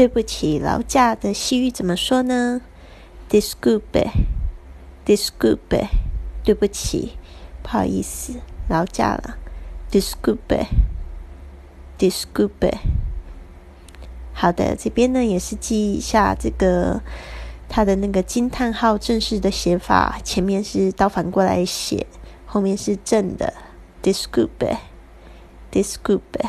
对不起，劳驾的西语怎么说呢？Disculpe，disculpe，对不起，不好意思，劳驾了。Disculpe，disculpe。好的，这边呢也是记一下这个它的那个惊叹号正式的写法，前面是倒反过来写，后面是正的。Disculpe，disculpe。